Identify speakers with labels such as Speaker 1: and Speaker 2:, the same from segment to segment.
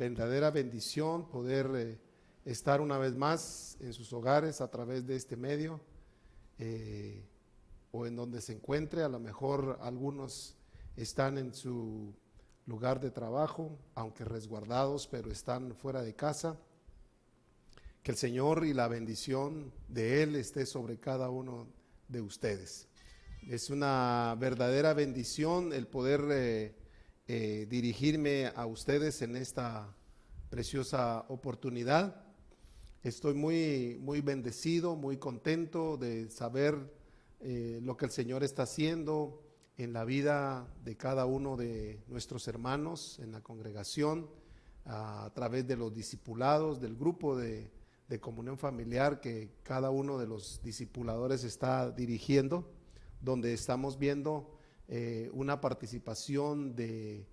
Speaker 1: verdadera bendición poder eh, estar una vez más en sus hogares a través de este medio eh, o en donde se encuentre. A lo mejor algunos están en su lugar de trabajo, aunque resguardados, pero están fuera de casa. Que el Señor y la bendición de Él esté sobre cada uno de ustedes. Es una verdadera bendición el poder eh, eh, dirigirme a ustedes en esta preciosa oportunidad. Estoy muy, muy bendecido, muy contento de saber eh, lo que el Señor está haciendo en la vida de cada uno de nuestros hermanos en la congregación, a través de los discipulados, del grupo de, comunión familiar que cada uno de los discipuladores está dirigiendo, donde estamos viendo eh, una participación de,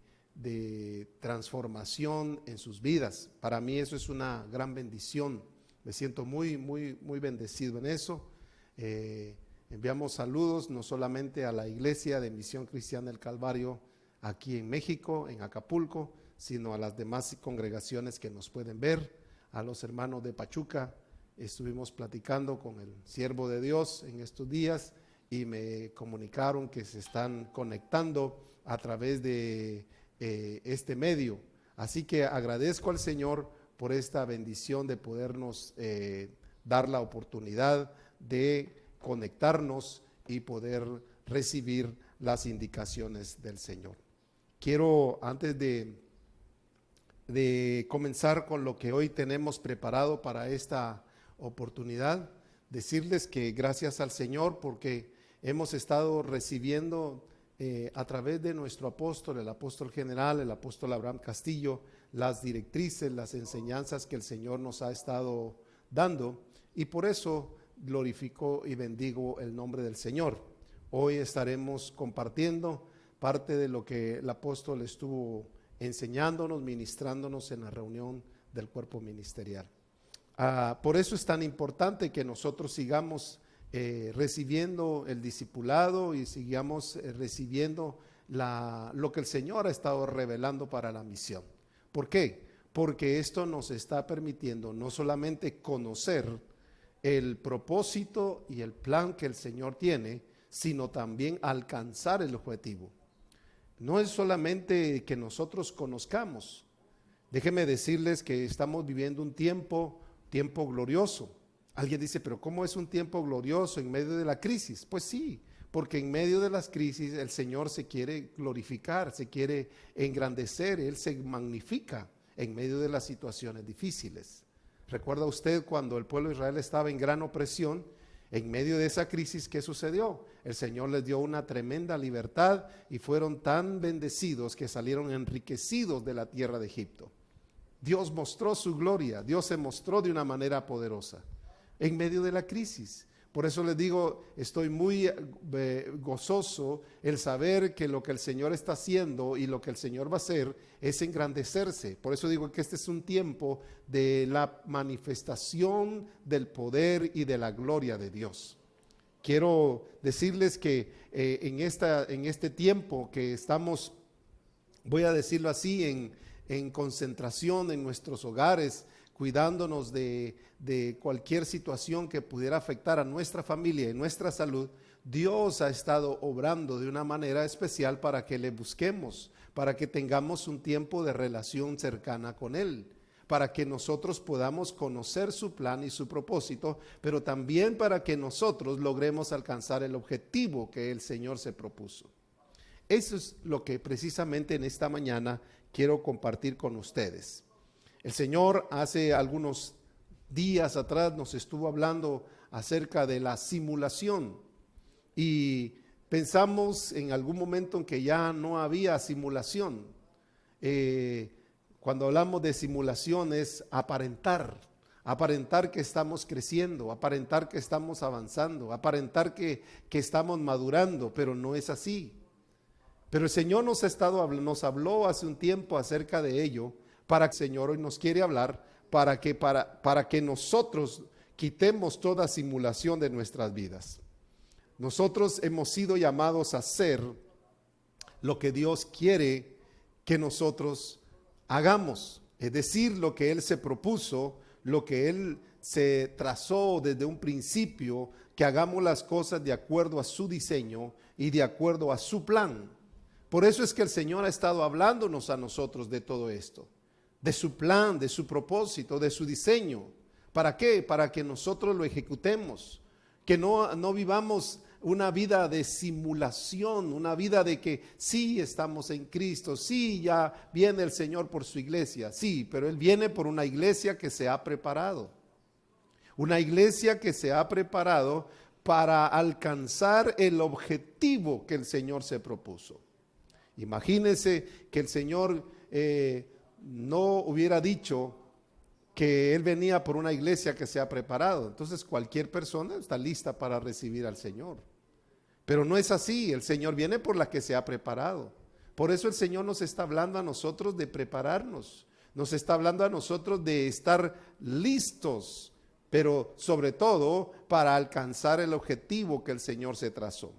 Speaker 1: transformación en sus vidas. Para mí eso es una gran bendición. Me siento muy, muy, muy bendecido en eso. Eh, Enviamos saludos no solamente a la iglesia de Misión Cristiana del Calvario aquí en México, en Acapulco, sino a las demás congregaciones que nos pueden ver, a los hermanos de Pachuca. Estuvimos platicando con el siervo de Dios en estos días y me comunicaron que se están conectando a través de eh, este medio. Así que agradezco al Señor por esta bendición de podernos eh, dar la oportunidad de conectarnos y poder recibir las indicaciones del Señor. Quiero, antes de, de comenzar con lo que hoy tenemos preparado para esta oportunidad, decirles que gracias al Señor porque hemos estado recibiendo eh, a través de nuestro apóstol, el apóstol general, el apóstol Abraham Castillo, las directrices, las enseñanzas que el Señor nos ha estado dando. Y por eso glorifico y bendigo el nombre del Señor. Hoy estaremos compartiendo parte de lo que el apóstol estuvo enseñándonos, ministrándonos en la reunión del cuerpo ministerial. Ah, por eso es tan importante que nosotros sigamos eh, recibiendo el discipulado y sigamos eh, recibiendo lo que el Señor ha estado revelando para la misión. ¿Por qué? Porque esto nos está permitiendo no solamente conocer, el propósito y el plan que el Señor tiene, sino también alcanzar el objetivo. No es solamente que nosotros conozcamos. Déjenme decirles que estamos viviendo un tiempo, tiempo glorioso. Alguien dice, pero ¿cómo es un tiempo glorioso en medio de la crisis? Pues sí, porque en medio de las crisis el Señor se quiere glorificar, se quiere engrandecer, Él se magnifica en medio de las situaciones difíciles. ¿Recuerda usted cuando el pueblo de Israel estaba en gran opresión? En medio de esa crisis, ¿qué sucedió? El Señor les dio una tremenda libertad y fueron tan bendecidos que salieron enriquecidos de la tierra de Egipto. Dios mostró su gloria, Dios se mostró de una manera poderosa en medio de la crisis. Por eso les digo, estoy muy eh, gozoso el saber que lo que el Señor está haciendo y lo que el Señor va a hacer es engrandecerse. Por eso digo que este es un tiempo de la manifestación del poder y de la gloria de Dios. Quiero decirles que eh, en, esta, en este tiempo que estamos, voy a decirlo así, en, en concentración en nuestros hogares, cuidándonos de, cualquier situación que pudiera afectar a nuestra familia y nuestra salud, Dios ha estado obrando de una manera especial para que le busquemos, para que tengamos un tiempo de relación cercana con Él, para que nosotros podamos conocer su plan y su propósito, pero también para que nosotros logremos alcanzar el objetivo que el Señor se propuso. Eso es lo que precisamente en esta mañana quiero compartir con ustedes. El Señor hace algunos días atrás nos estuvo hablando acerca de la simulación y pensamos en algún momento en que ya no había simulación. Eh, cuando hablamos de simulación es aparentar, aparentar que estamos creciendo, aparentar que estamos avanzando, aparentar que, que estamos madurando, pero no es así. Pero el Señor nos, ha estado, nos habló hace un tiempo acerca de ello para que el Señor hoy nos quiere hablar, para que, para, para que nosotros quitemos toda simulación de nuestras vidas. Nosotros hemos sido llamados a hacer lo que Dios quiere que nosotros hagamos, es decir, lo que Él se propuso, lo que Él se trazó desde un principio, que hagamos las cosas de acuerdo a su diseño y de acuerdo a su plan. Por eso es que el Señor ha estado hablándonos a nosotros de todo esto, de su plan, de su propósito, de su diseño. ¿Para qué? Para que nosotros lo ejecutemos, que no, no vivamos una vida de simulación, una vida de que sí estamos en Cristo, sí ya viene el Señor por su iglesia, sí, pero Él viene por una iglesia que se ha preparado. Una iglesia que se ha preparado para alcanzar el objetivo que el Señor se propuso. Imagínese que el Señor eh, no hubiera dicho que Él venía por una iglesia que se ha preparado. Entonces cualquier persona está lista para recibir al Señor. Pero no es así, el Señor viene por la que se ha preparado. Por eso el Señor nos está hablando a nosotros de prepararnos, nos está hablando a nosotros de estar listos, pero sobre todo para alcanzar el objetivo que el Señor se trazó.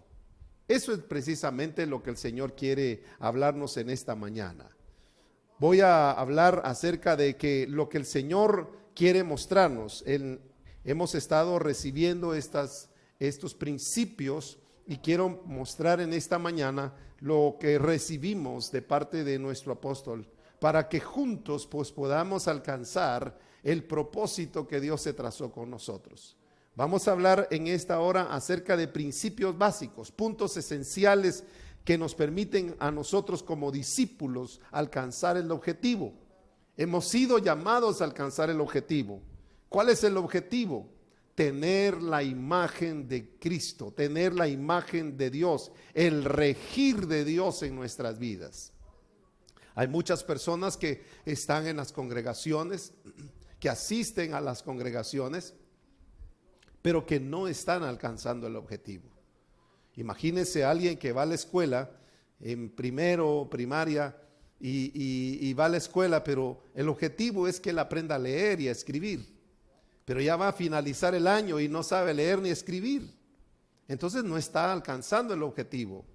Speaker 1: Eso es precisamente lo que el Señor quiere hablarnos en esta mañana. Voy a hablar acerca de que lo que el Señor quiere mostrarnos, hemos estado recibiendo estos principios y quiero mostrar en esta mañana lo que recibimos de parte de nuestro apóstol para que juntos pues podamos alcanzar el propósito que Dios se trazó con nosotros. Vamos a hablar en esta hora acerca de principios básicos, puntos esenciales que nos permiten a nosotros como discípulos alcanzar el objetivo. Hemos sido llamados a alcanzar el objetivo. ¿Cuál es el objetivo? tener la imagen de Cristo, tener la imagen de Dios, el regir de Dios en nuestras vidas. Hay muchas personas que están en las congregaciones, que asisten a las congregaciones, pero que no están alcanzando el objetivo. Imagínese a alguien que va a la escuela en primero, primaria, y, va a la escuela, pero el objetivo es que él aprenda a leer y a escribir pero ya va a finalizar el año y no sabe leer ni escribir. Entonces no está alcanzando el objetivo.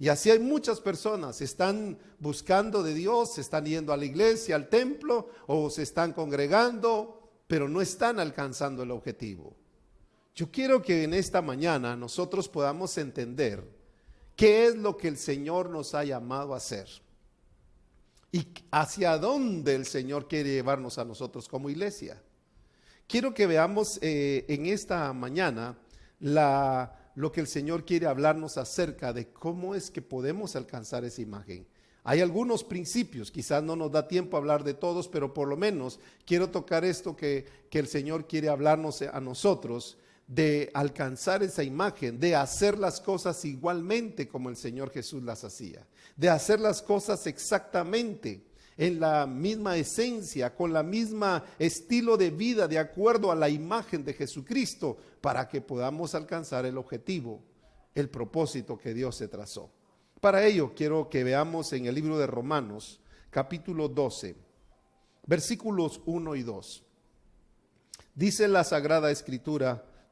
Speaker 1: Y así hay muchas personas, están buscando de Dios, están yendo a la iglesia, al templo o se están congregando, pero no están alcanzando el objetivo. Yo quiero que en esta mañana nosotros podamos entender qué es lo que el Señor nos ha llamado a hacer y hacia dónde el Señor quiere llevarnos a nosotros como iglesia. Quiero que veamos eh, en esta mañana lo que el Señor quiere hablarnos acerca de cómo es que podemos alcanzar esa imagen. Hay algunos principios, quizás no nos da tiempo a hablar de todos, pero por lo menos quiero tocar esto que, que el Señor quiere hablarnos a nosotros, de alcanzar esa imagen, de hacer las cosas igualmente como el Señor Jesús las hacía, de hacer las cosas exactamente en la misma esencia, con la misma estilo de vida, de acuerdo a la imagen de Jesucristo, para que podamos alcanzar el objetivo, el propósito que Dios se trazó. Para ello quiero que veamos en el libro de Romanos, capítulo 12, versículos 1 y 2. Dice la Sagrada Escritura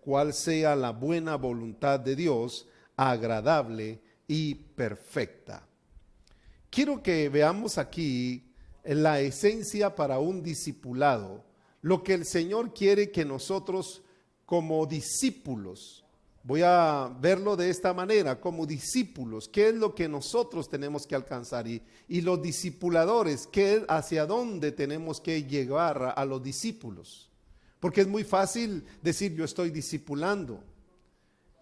Speaker 1: cuál sea la buena voluntad de Dios, agradable y perfecta. Quiero que veamos aquí la esencia para un discipulado, lo que el Señor quiere que nosotros como discípulos, voy a verlo de esta manera, como discípulos, ¿qué es lo que nosotros tenemos que alcanzar? Y, los discipuladores, ¿qué, ¿hacia dónde tenemos que llegar a los discípulos? Porque es muy fácil decir yo estoy discipulando,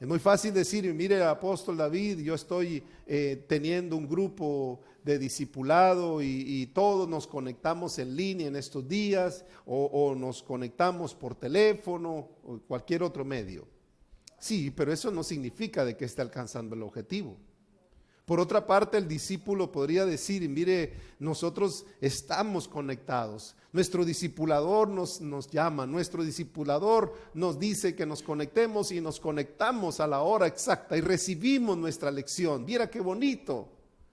Speaker 1: es muy fácil decir, mire apóstol David, yo estoy eh, teniendo un grupo de discipulado y, todos nos conectamos en línea en estos días o, o nos conectamos por teléfono o cualquier otro medio. Sí, pero eso no significa de que esté alcanzando el objetivo. Por otra parte, el discípulo podría decir, mire, nosotros estamos conectados. Nuestro discipulador nos, nos llama, nuestro discipulador nos dice que nos conectemos y nos conectamos a la hora exacta y recibimos nuestra lección. Mira qué bonito.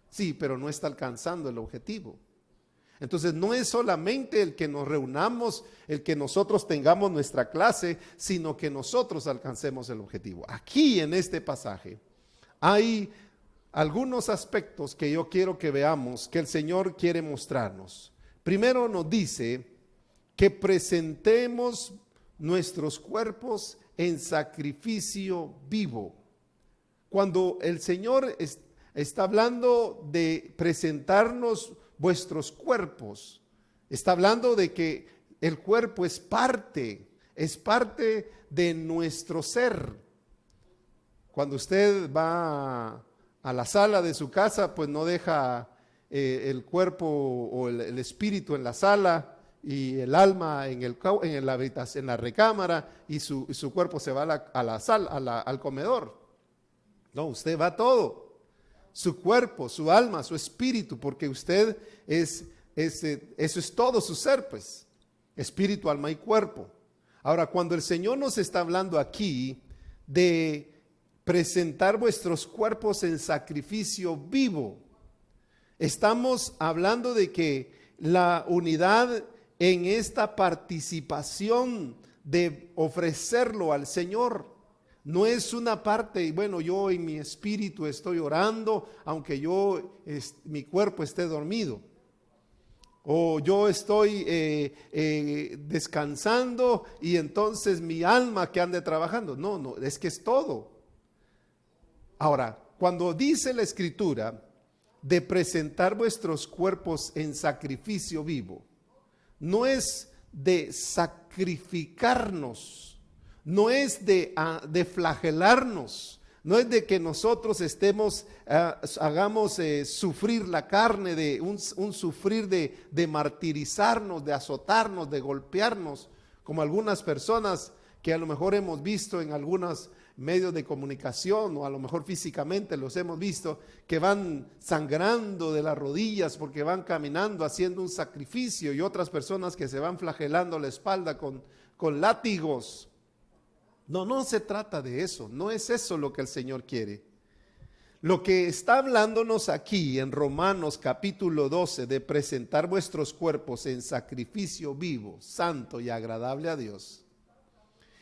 Speaker 1: Sí, pero no está alcanzando el objetivo. Entonces no es solamente el que nos reunamos, el que nosotros tengamos nuestra clase, sino que nosotros alcancemos el objetivo. Aquí en este pasaje hay algunos aspectos que yo quiero que veamos que el Señor quiere mostrarnos. Primero nos dice que presentemos nuestros cuerpos en sacrificio vivo. Cuando el Señor está hablando de presentarnos vuestros cuerpos, está hablando de que el cuerpo es parte, es parte de nuestro ser. Cuando usted va a la sala de su casa, pues no deja eh, el cuerpo o el, espíritu en la sala y el alma en, el, en, la, en la recámara y su, cuerpo se va a la, a la sala, al comedor. No, usted va todo. Su cuerpo, su alma, su espíritu, porque usted es, es, eh, eso es todo su ser, pues. Espíritu, alma y cuerpo. Ahora, cuando el Señor nos está hablando aquí de presentar vuestros cuerpos en sacrificio vivo. Estamos hablando de que la unidad en esta participación de ofrecerlo al Señor no es una parte, y bueno, yo en mi espíritu estoy orando, aunque yo, mi cuerpo esté dormido. O yo estoy eh, eh, descansando y entonces mi alma que ande trabajando. No, no, es que es todo. Ahora, cuando dice la escritura de presentar vuestros cuerpos en sacrificio vivo, no es de sacrificarnos, no es de, ah, de flagelarnos, no es de que nosotros estemos, ah, hagamos eh, sufrir la carne, de un, sufrir de, de, martirizarnos, de azotarnos, de golpearnos, como algunas personas que a lo mejor hemos visto en algunas medios de comunicación o a lo mejor físicamente los hemos visto, que van sangrando de las rodillas porque van caminando haciendo un sacrificio y otras personas que se van flagelando la espalda con, con látigos. No, no se trata de eso, no es eso lo que el Señor quiere. Lo que está hablándonos aquí en Romanos capítulo 12 de presentar vuestros cuerpos en sacrificio vivo, santo y agradable a Dios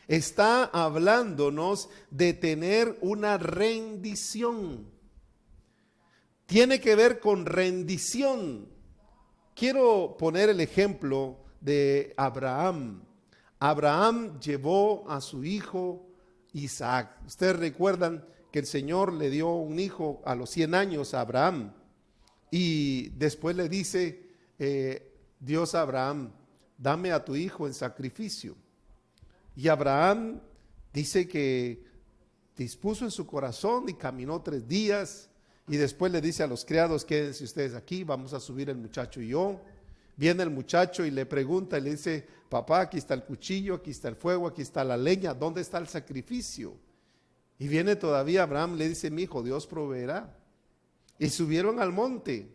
Speaker 1: Está hablándonos de tener una rendición. Tiene que ver con rendición. Quiero poner el ejemplo de Abraham. Abraham llevó a su hijo Isaac. Ustedes recuerdan que el Señor le dio un hijo a los 100 años a Abraham. Y después le dice eh, Dios a Abraham, dame a tu hijo en sacrificio. Y Abraham dice que dispuso en su corazón y caminó tres días y después le dice a los criados, quédense ustedes aquí, vamos a subir el muchacho y yo. Viene el muchacho y le pregunta y le dice, papá, aquí está el cuchillo, aquí está el fuego, aquí está la leña, ¿dónde está el sacrificio? Y viene todavía Abraham, le dice, mi hijo, Dios proveerá. Y subieron al monte.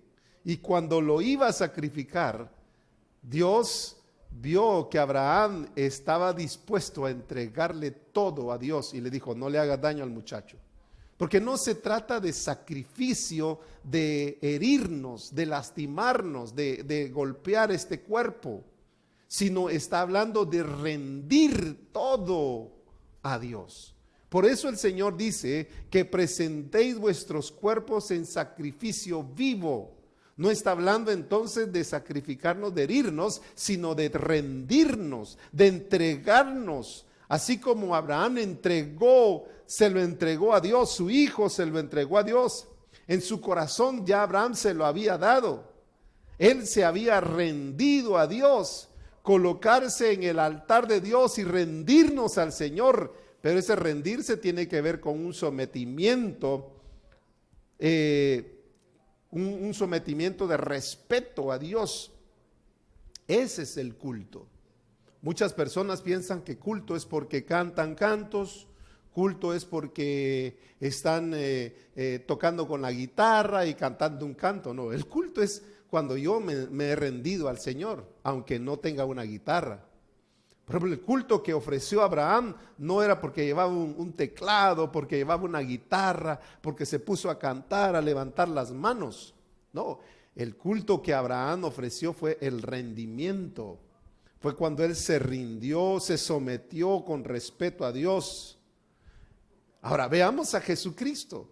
Speaker 1: Y cuando lo iba a sacrificar, Dios vio que Abraham estaba dispuesto a entregarle todo a Dios y le dijo, no le haga daño al muchacho. Porque no se trata de sacrificio, de herirnos, de lastimarnos, de, de golpear este cuerpo, sino está hablando de rendir todo a Dios. Por eso el Señor dice que presentéis vuestros cuerpos en sacrificio vivo no está hablando entonces de sacrificarnos, de herirnos, sino de rendirnos, de entregarnos. Así como Abraham entregó, se lo entregó a Dios, su hijo se lo entregó a Dios. En su corazón ya Abraham se lo había dado. Él se había rendido a Dios, colocarse en el altar de Dios y rendirnos al Señor. Pero ese rendirse tiene que ver con un sometimiento. Eh, un, sometimiento de respeto a Dios. Ese es el culto. Muchas personas piensan que culto es porque cantan cantos, culto es porque están eh, eh, tocando con la guitarra y cantando un canto. No, el culto es cuando yo me, he rendido al Señor, aunque no tenga una guitarra. Por ejemplo, el culto que ofreció Abraham no era porque llevaba un, teclado, porque llevaba una guitarra, porque se puso a cantar, a levantar las manos. No, el culto que Abraham ofreció fue el rendimiento. Fue cuando él se rindió, se sometió con respeto a Dios. Ahora veamos a Jesucristo.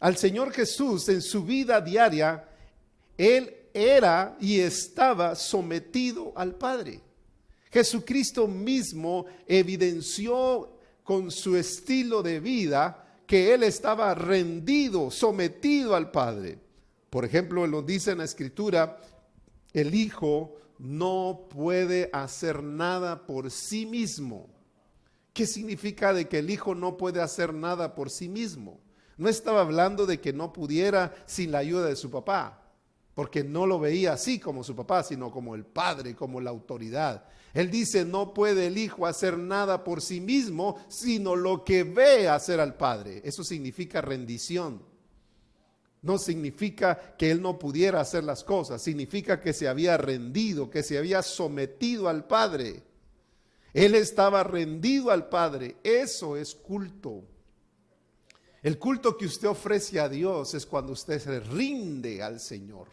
Speaker 1: Al Señor Jesús en su vida diaria, Él era y estaba sometido al Padre. Jesucristo mismo evidenció con su estilo de vida que Él estaba rendido, sometido al Padre. Por ejemplo, lo dice en la Escritura, el Hijo no puede hacer nada por sí mismo ¿Qué significa de que el hijo no puede hacer nada por sí mismo? No estaba hablando de que no pudiera sin la ayuda de su papá, porque no lo veía así como su papá, sino como el padre, como la autoridad. Él dice, no puede el hijo hacer nada por sí mismo, sino lo que ve hacer al padre. Eso significa rendición. No significa que él no pudiera hacer las cosas, significa que se había rendido, que se había sometido al padre. Él estaba rendido al Padre. Eso es culto. El culto que usted ofrece a Dios es cuando usted se rinde al Señor.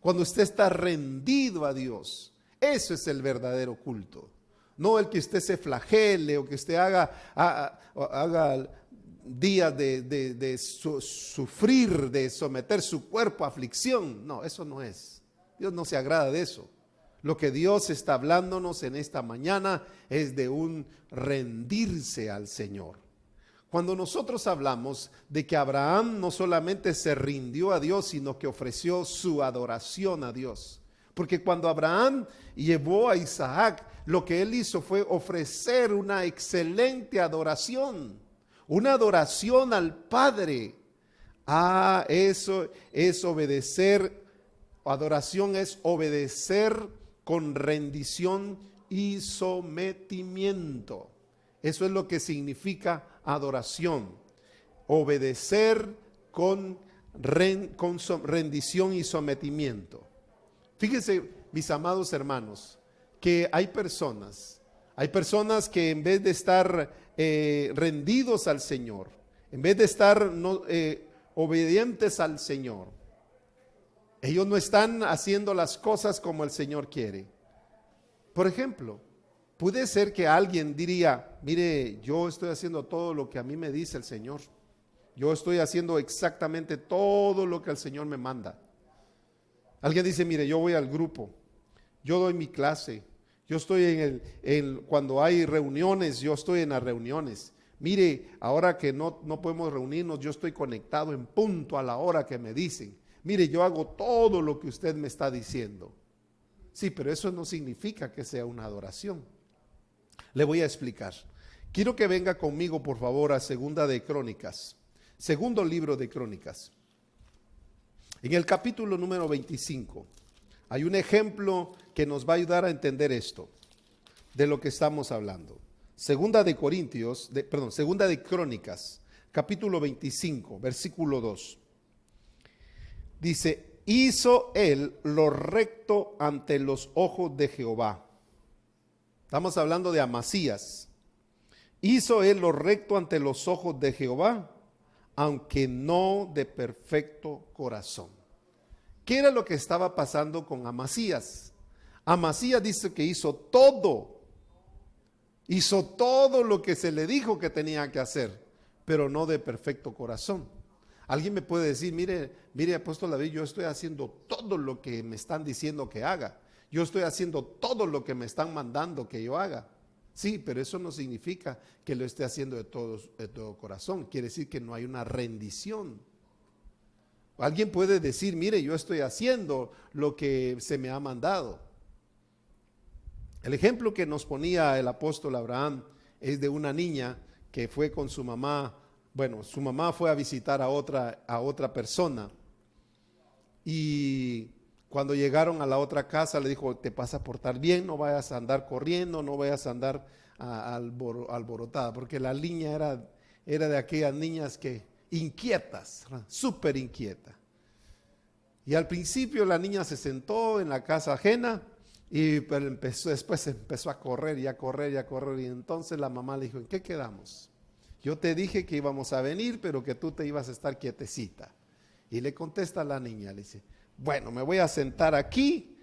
Speaker 1: Cuando usted está rendido a Dios. Eso es el verdadero culto. No el que usted se flagele o que usted haga, días de, sufrir, de someter su cuerpo a aflicción. No, eso no es. Dios no se agrada de eso. Lo que Dios está hablándonos en esta mañana es de un rendirse al Señor. Cuando nosotros hablamos de que Abraham no solamente se rindió a Dios, sino que ofreció su adoración a Dios. Porque cuando Abraham llevó a Isaac, lo que él hizo fue ofrecer una excelente adoración, una adoración al Padre. Ah, eso es obedecer, adoración es obedecer con rendición y sometimiento. Eso es lo que significa adoración. Obedecer con, rendición y sometimiento. Fíjense, mis amados hermanos, que hay personas, hay personas que en vez de estar eh, rendidos al Señor, en vez de estar eh, obedientes al Señor, ellos no están haciendo las cosas como el Señor quiere. Por ejemplo, puede ser que alguien diría, mire, yo estoy haciendo todo lo que a mí me dice el Señor. Yo estoy haciendo exactamente todo lo que el Señor me manda. Alguien dice, mire, yo voy al grupo, yo doy mi clase, yo estoy en el, cuando hay reuniones, yo estoy en las reuniones. Mire, ahora que no, no podemos reunirnos, yo estoy conectado en punto a la hora que me dicen mire, yo hago todo lo que usted me está diciendo. Sí, pero eso no significa que sea una adoración. Le voy a explicar. Quiero que venga conmigo, por favor, a Segunda de Crónicas. Segundo libro de Crónicas. En el capítulo número 25 hay un ejemplo que nos va a ayudar a entender esto, de lo que estamos hablando. Segunda de Corintios, perdón, Segunda de Crónicas, capítulo 25, versículo 2. Dice, hizo él lo recto ante los ojos de Jehová. Estamos hablando de Amasías. Hizo él lo recto ante los ojos de Jehová, aunque no de perfecto corazón. ¿Qué era lo que estaba pasando con Amasías? Amasías dice que hizo todo, hizo todo lo que se le dijo que tenía que hacer, pero no de perfecto corazón. Alguien me puede decir, mire, mire, apóstol David, yo estoy haciendo todo lo que me están diciendo que haga. Yo estoy haciendo todo lo que me están mandando que yo haga. Sí, pero eso no significa que lo esté haciendo de todo, de todo corazón. Quiere decir que no hay una rendición. Alguien puede decir, mire, yo estoy haciendo lo que se me ha mandado. El ejemplo que nos ponía el apóstol Abraham es de una niña que fue con su mamá bueno, su mamá fue a visitar a otra, a otra persona y Cuando llegaron a la otra casa, le dijo, te vas a portar bien, no vayas a andar corriendo, no vayas a andar alborotada, porque la niña era, era de aquellas niñas que inquietas, súper inquieta. Y al principio la niña se sentó en la casa ajena y empezó, después empezó a correr y a correr y a correr. Y entonces la mamá le dijo, ¿en qué quedamos? Yo te dije que íbamos a venir, pero que tú te ibas a estar quietecita. Y le contesta a la niña, le dice, bueno, me voy a sentar aquí,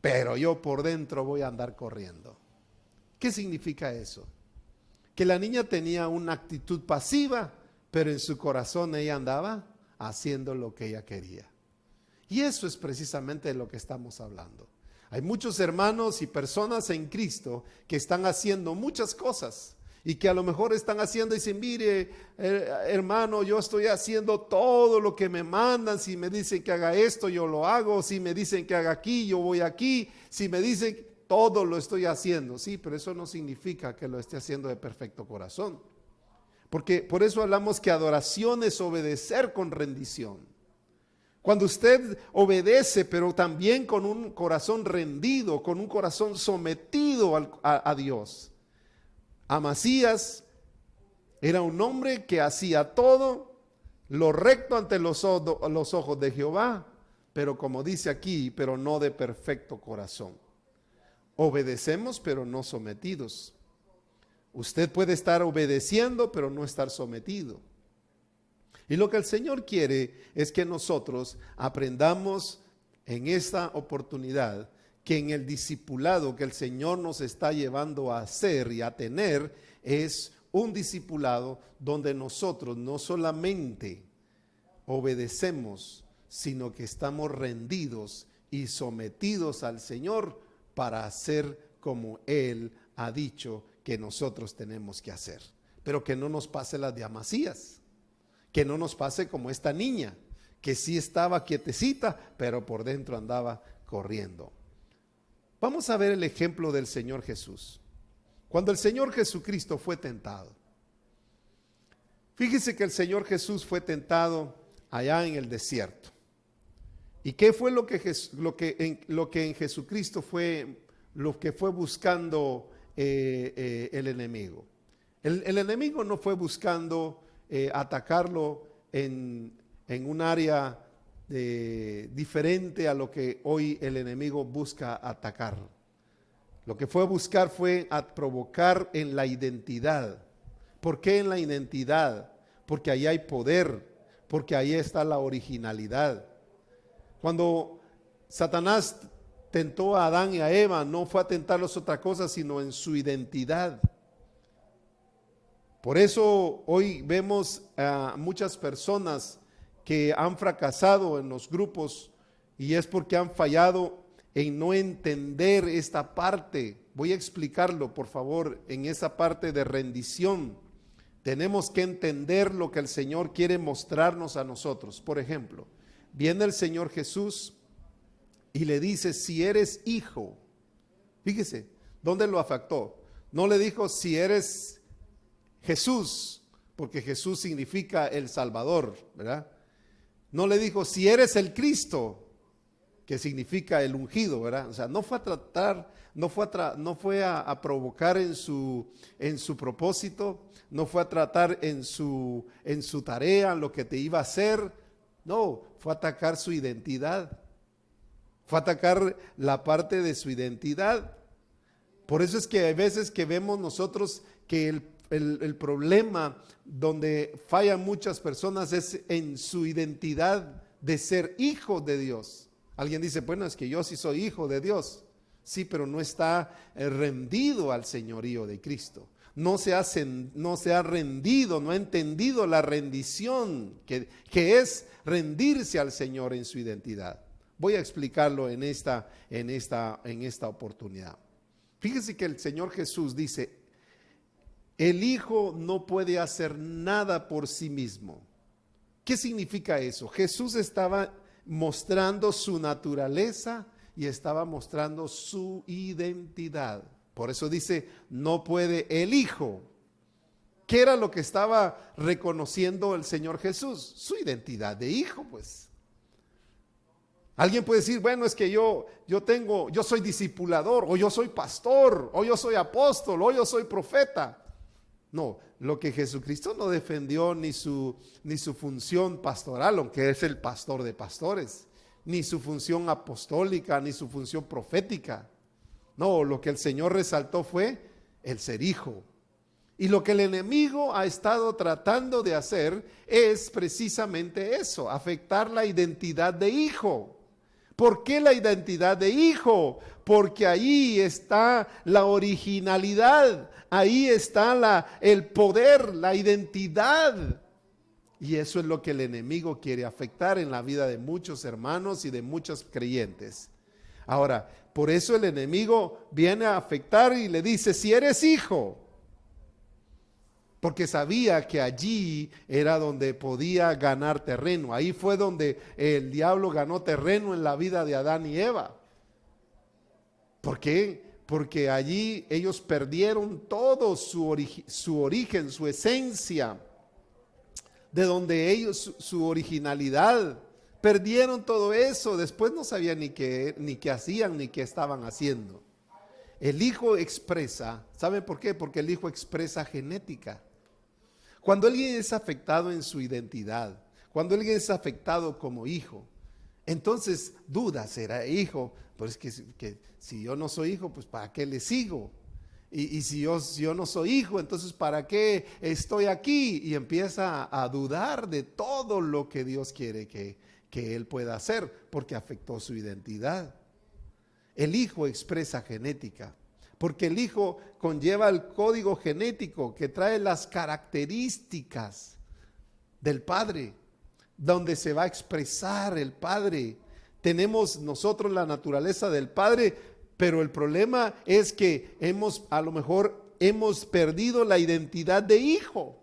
Speaker 1: pero yo por dentro voy a andar corriendo. ¿Qué significa eso? Que la niña tenía una actitud pasiva, pero en su corazón ella andaba haciendo lo que ella quería. Y eso es precisamente de lo que estamos hablando. Hay muchos hermanos y personas en Cristo que están haciendo muchas cosas, y que a lo mejor están haciendo y dicen, mire, eh, hermano, yo estoy haciendo todo lo que me mandan, si me dicen que haga esto, yo lo hago, si me dicen que haga aquí, yo voy aquí, si me dicen, todo lo estoy haciendo, sí, pero eso no significa que lo esté haciendo de perfecto corazón. Porque por eso hablamos que adoración es obedecer con rendición. Cuando usted obedece, pero también con un corazón rendido, con un corazón sometido a Dios, Amasías era un hombre que hacía todo lo recto ante los, los ojos de Jehová, pero como dice aquí, pero no de perfecto corazón. Obedecemos, pero no sometidos. Usted puede estar obedeciendo, pero no estar sometido. Y lo que el Señor quiere es que nosotros aprendamos en esta oportunidad que en el discipulado que el Señor nos está llevando a hacer y a tener es un discipulado donde nosotros no solamente obedecemos, sino que estamos rendidos y sometidos al Señor para hacer como Él ha dicho que nosotros tenemos que hacer. Pero que no nos pase las de Amasías, que no nos pase como esta niña, que sí estaba quietecita, pero por dentro andaba corriendo. Vamos a ver el ejemplo del Señor Jesús. Cuando el Señor Jesucristo fue tentado. Fíjese que el Señor Jesús fue tentado allá en el desierto. ¿Y qué fue lo que, lo que, en, lo que en Jesucristo fue lo que fue buscando eh, eh, el enemigo? El, enemigo no fue buscando eh, atacarlo en, en un área diferente a lo que hoy el enemigo busca atacar. Lo que fue a buscar fue a provocar en la identidad. ¿Por qué en la identidad? Porque ahí hay poder, porque ahí está la originalidad. Cuando Satanás tentó a Adán y a Eva, no fue a tentarlos otra cosa, sino en su identidad. Por eso hoy vemos a muchas personas que han fracasado en los grupos y es porque han fallado en no entender esta parte. Voy a explicarlo, por favor, en esa parte de rendición. Tenemos que entender lo que el Señor quiere mostrarnos a nosotros. Por ejemplo, viene el Señor Jesús y le dice, si eres hijo, fíjese, ¿dónde lo afectó? No le dijo, si eres Jesús, porque Jesús significa el Salvador, ¿verdad? No le dijo, si eres el Cristo, que significa el ungido, ¿verdad? O sea, no fue a tratar, no fue a, no fue a, provocar en su, en su propósito, no fue a tratar en su, en su tarea, lo que te iba a hacer, no, fue a atacar su identidad, fue a atacar la parte de su identidad. Por eso es que hay veces que vemos nosotros que el el, problema donde fallan muchas personas es en su identidad de ser hijo de Dios. Alguien dice, bueno, es que yo sí soy hijo de Dios. Sí, pero no está eh, rendido al señorío de Cristo. No se, ha, no se ha rendido, no ha entendido la rendición que, que es rendirse al Señor en su identidad. Voy a explicarlo en esta, en esta, en esta oportunidad. Fíjese que el Señor Jesús dice, el Hijo no puede hacer nada por sí mismo. ¿Qué significa eso? Jesús estaba mostrando su naturaleza y estaba mostrando su identidad. Por eso dice, no puede el Hijo. ¿Qué era lo que estaba reconociendo el Señor Jesús? Su identidad de Hijo, pues. Alguien puede decir, bueno, es que yo, yo tengo, yo soy discipulador, o yo soy pastor, o yo soy apóstol, o yo soy profeta. No, lo que Jesucristo no defendió ni su, ni su función pastoral, aunque es el pastor de pastores, ni su función apostólica, ni su función profética. No, lo que el Señor resaltó fue el ser hijo. Y lo que el enemigo ha estado tratando de hacer es precisamente eso, afectar la identidad de hijo. ¿Por qué la identidad de hijo? Porque ahí está la originalidad, ahí está el poder, la identidad. Y eso es lo que el enemigo quiere afectar en la vida de muchos hermanos y de muchos creyentes. Ahora, por eso el enemigo viene a afectar y le dice, si eres hijo, porque sabía que allí era donde podía ganar terreno. Ahí fue donde el diablo ganó terreno en la vida de Adán y Eva. ¿Por qué? Porque allí ellos perdieron todo su, su origen, su esencia, de donde ellos, su, originalidad. Perdieron todo eso, después no sabían ni qué, ni qué hacían, ni qué estaban haciendo. El hijo expresa, ¿saben por qué? Porque el hijo expresa genética. Cuando alguien es afectado en su identidad, cuando alguien es afectado como hijo, entonces duda, ¿será hijo? Pues que, que si yo no soy hijo, pues ¿para qué le sigo? Y, si, yo, no soy hijo, entonces ¿para qué estoy aquí? Y empieza a, dudar de todo lo que Dios quiere que él pueda hacer, porque afectó su identidad. El hijo expresa genética porque el Hijo conlleva el código genético que trae las características del Padre, donde se va a expresar el Padre. Tenemos nosotros la naturaleza del Padre, pero el problema es que hemos, a lo mejor, hemos perdido la identidad de hijo.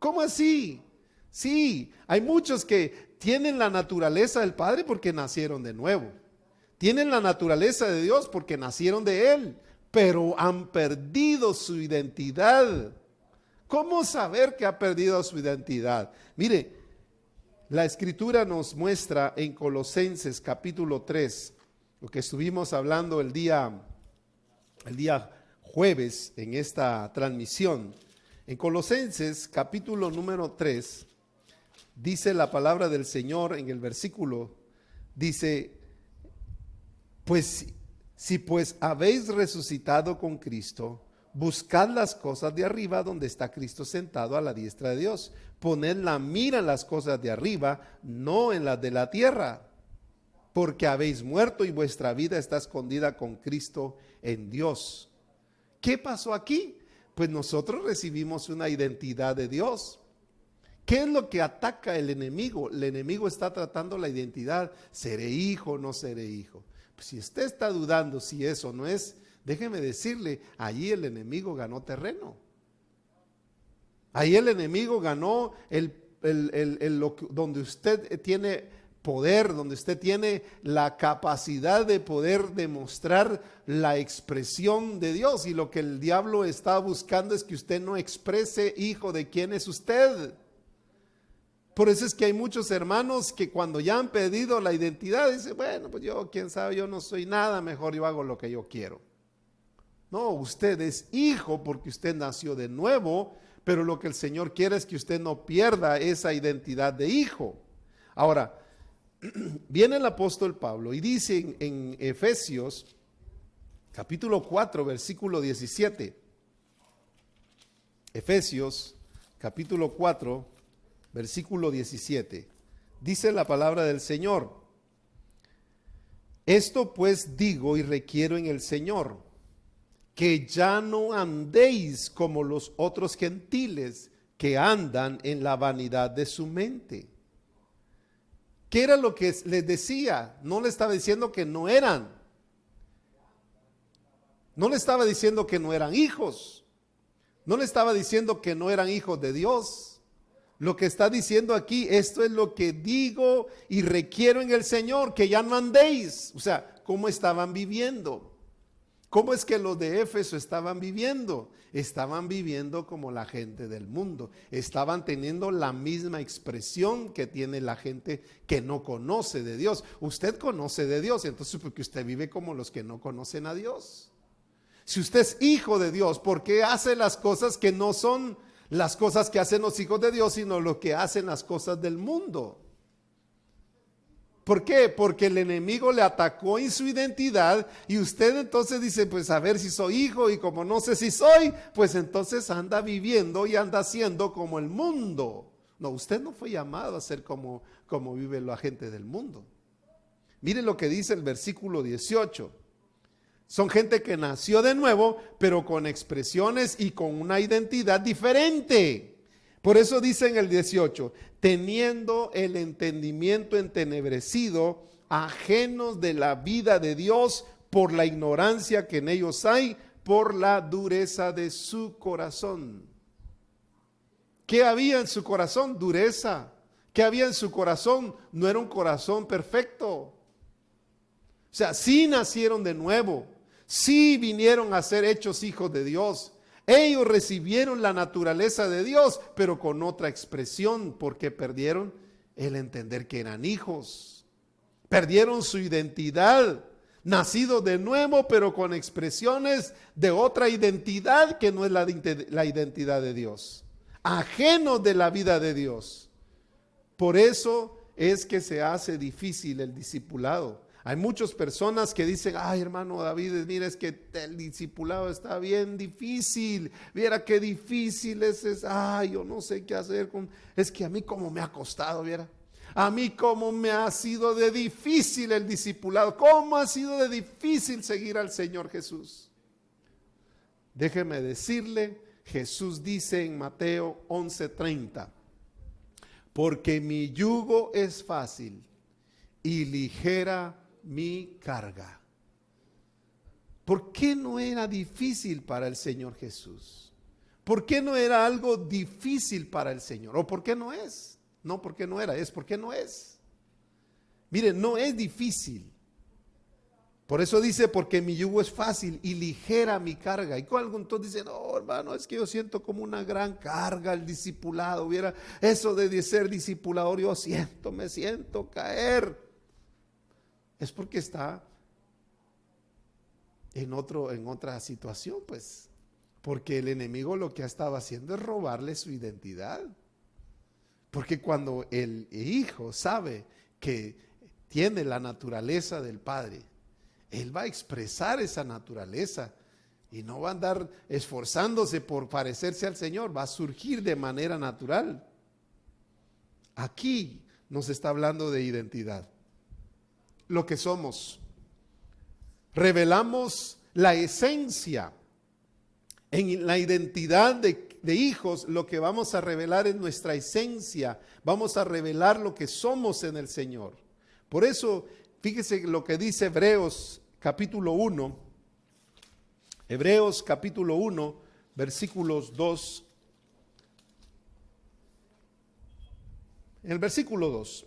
Speaker 1: ¿Cómo así? Sí, hay muchos que tienen la naturaleza del Padre porque nacieron de nuevo tienen la naturaleza de Dios porque nacieron de Él, pero han perdido su identidad. ¿Cómo saber que ha perdido su identidad? Mire, la escritura nos muestra en Colosenses capítulo 3, lo que estuvimos hablando el día, el día jueves en esta transmisión. En Colosenses capítulo número 3, dice la palabra del Señor en el versículo, dice, pues si pues habéis resucitado con Cristo, buscad las cosas de arriba donde está Cristo sentado a la diestra de Dios. Poned la mira en las cosas de arriba, no en las de la tierra, porque habéis muerto y vuestra vida está escondida con Cristo en Dios. ¿Qué pasó aquí? Pues nosotros recibimos una identidad de Dios. ¿Qué es lo que ataca el enemigo? El enemigo está tratando la identidad. ¿Seré hijo o no seré hijo? Si usted está dudando si eso no es, déjeme decirle, allí el enemigo ganó terreno. Ahí el enemigo ganó el, donde usted tiene poder, donde usted tiene la capacidad de poder demostrar la expresión de Dios. Y lo que el diablo está buscando es que usted no exprese, hijo, de quién es usted. Por eso es que hay muchos hermanos que cuando ya han pedido la identidad, dicen, bueno, pues yo, quién sabe, yo no soy nada, mejor yo hago lo que yo quiero. No, usted es hijo porque usted nació de nuevo, pero lo que el Señor quiere es que usted no pierda esa identidad de hijo. Ahora, viene el apóstol Pablo y dice en, Efesios capítulo 4, versículo 17. Efesios capítulo 4, versículo 17. Dice la palabra del Señor. Esto pues digo y requiero en el Señor, que ya no andéis como los otros gentiles que andan en la vanidad de su mente. ¿Qué era lo que les decía? No le estaba diciendo que no eran. No le estaba diciendo que no eran hijos. No le estaba diciendo que no eran hijos de Dios. Lo que está diciendo aquí, esto es lo que digo y requiero en el Señor, que ya no andéis. O sea, ¿cómo estaban viviendo? ¿Cómo es que los de Éfeso estaban viviendo? Estaban viviendo como la gente del mundo. Estaban teniendo la misma expresión que tiene la gente que no conoce de Dios. Usted conoce de Dios, entonces porque usted vive como los que no conocen a Dios. Si usted es hijo de Dios, ¿por qué hace las cosas que no son las cosas que hacen los hijos de Dios, sino lo que hacen las cosas del mundo? ¿Por qué? Porque el enemigo le atacó en su identidad y usted entonces dice, pues a ver si soy hijo y como no sé si soy, pues entonces anda viviendo y anda siendo como el mundo. No, usted no fue llamado a ser como, como vive la gente del mundo. Mire lo que dice el versículo 18. Son gente que nació de nuevo, pero con expresiones y con una identidad diferente. Por eso dice en el 18, teniendo el entendimiento entenebrecido, ajenos de la vida de Dios por la ignorancia que en ellos hay, por la dureza de su corazón. ¿Qué había en su corazón? Dureza. ¿Qué había en su corazón? No era un corazón perfecto. O sea, sí nacieron de nuevo, sí vinieron a ser hechos hijos de Dios, ellos recibieron la naturaleza de Dios, pero con otra expresión, porque perdieron el entender que eran hijos. Perdieron su identidad, nacido de nuevo, pero con expresiones de otra identidad que no es la, la identidad de Dios. Ajenos de la vida de Dios. Por eso es que se hace difícil el discipulado. Hay muchas personas que dicen, ay hermano David, mira, es que el discipulado está bien difícil. Viera qué difícil es, es, ay, yo no sé qué hacer con... Es que a mí como me ha costado, viera. A mí como me ha sido de difícil el discipulado. ¿Cómo ha sido de difícil seguir al Señor Jesús? Déjeme decirle, Jesús dice en Mateo 11:30, porque mi yugo es fácil y ligera mi carga. ¿Por qué no era difícil para el Señor Jesús? ¿Por qué no era algo difícil para el Señor? ¿O por qué no es? No porque no era, es porque no es. Miren, no es difícil. Por eso dice, porque mi yugo es fácil y ligera mi carga. Y cuando entonces dice, no, hermano, es que yo siento como una gran carga el discipulado. Hubiera eso de ser discipulador, yo siento, me siento caer es porque está en, otro, en otra situación, pues. Porque el enemigo lo que ha estado haciendo es robarle su identidad. Porque cuando el hijo sabe que tiene la naturaleza del padre, él va a expresar esa naturaleza y no va a andar esforzándose por parecerse al Señor, va a surgir de manera natural. Aquí nos está hablando de identidad lo que somos. Revelamos la esencia. En la identidad de, hijos, lo que vamos a revelar es nuestra esencia. Vamos a revelar lo que somos en el Señor. Por eso, fíjese lo que dice Hebreos capítulo 1. Hebreos capítulo 1, versículos 2. En el versículo 2.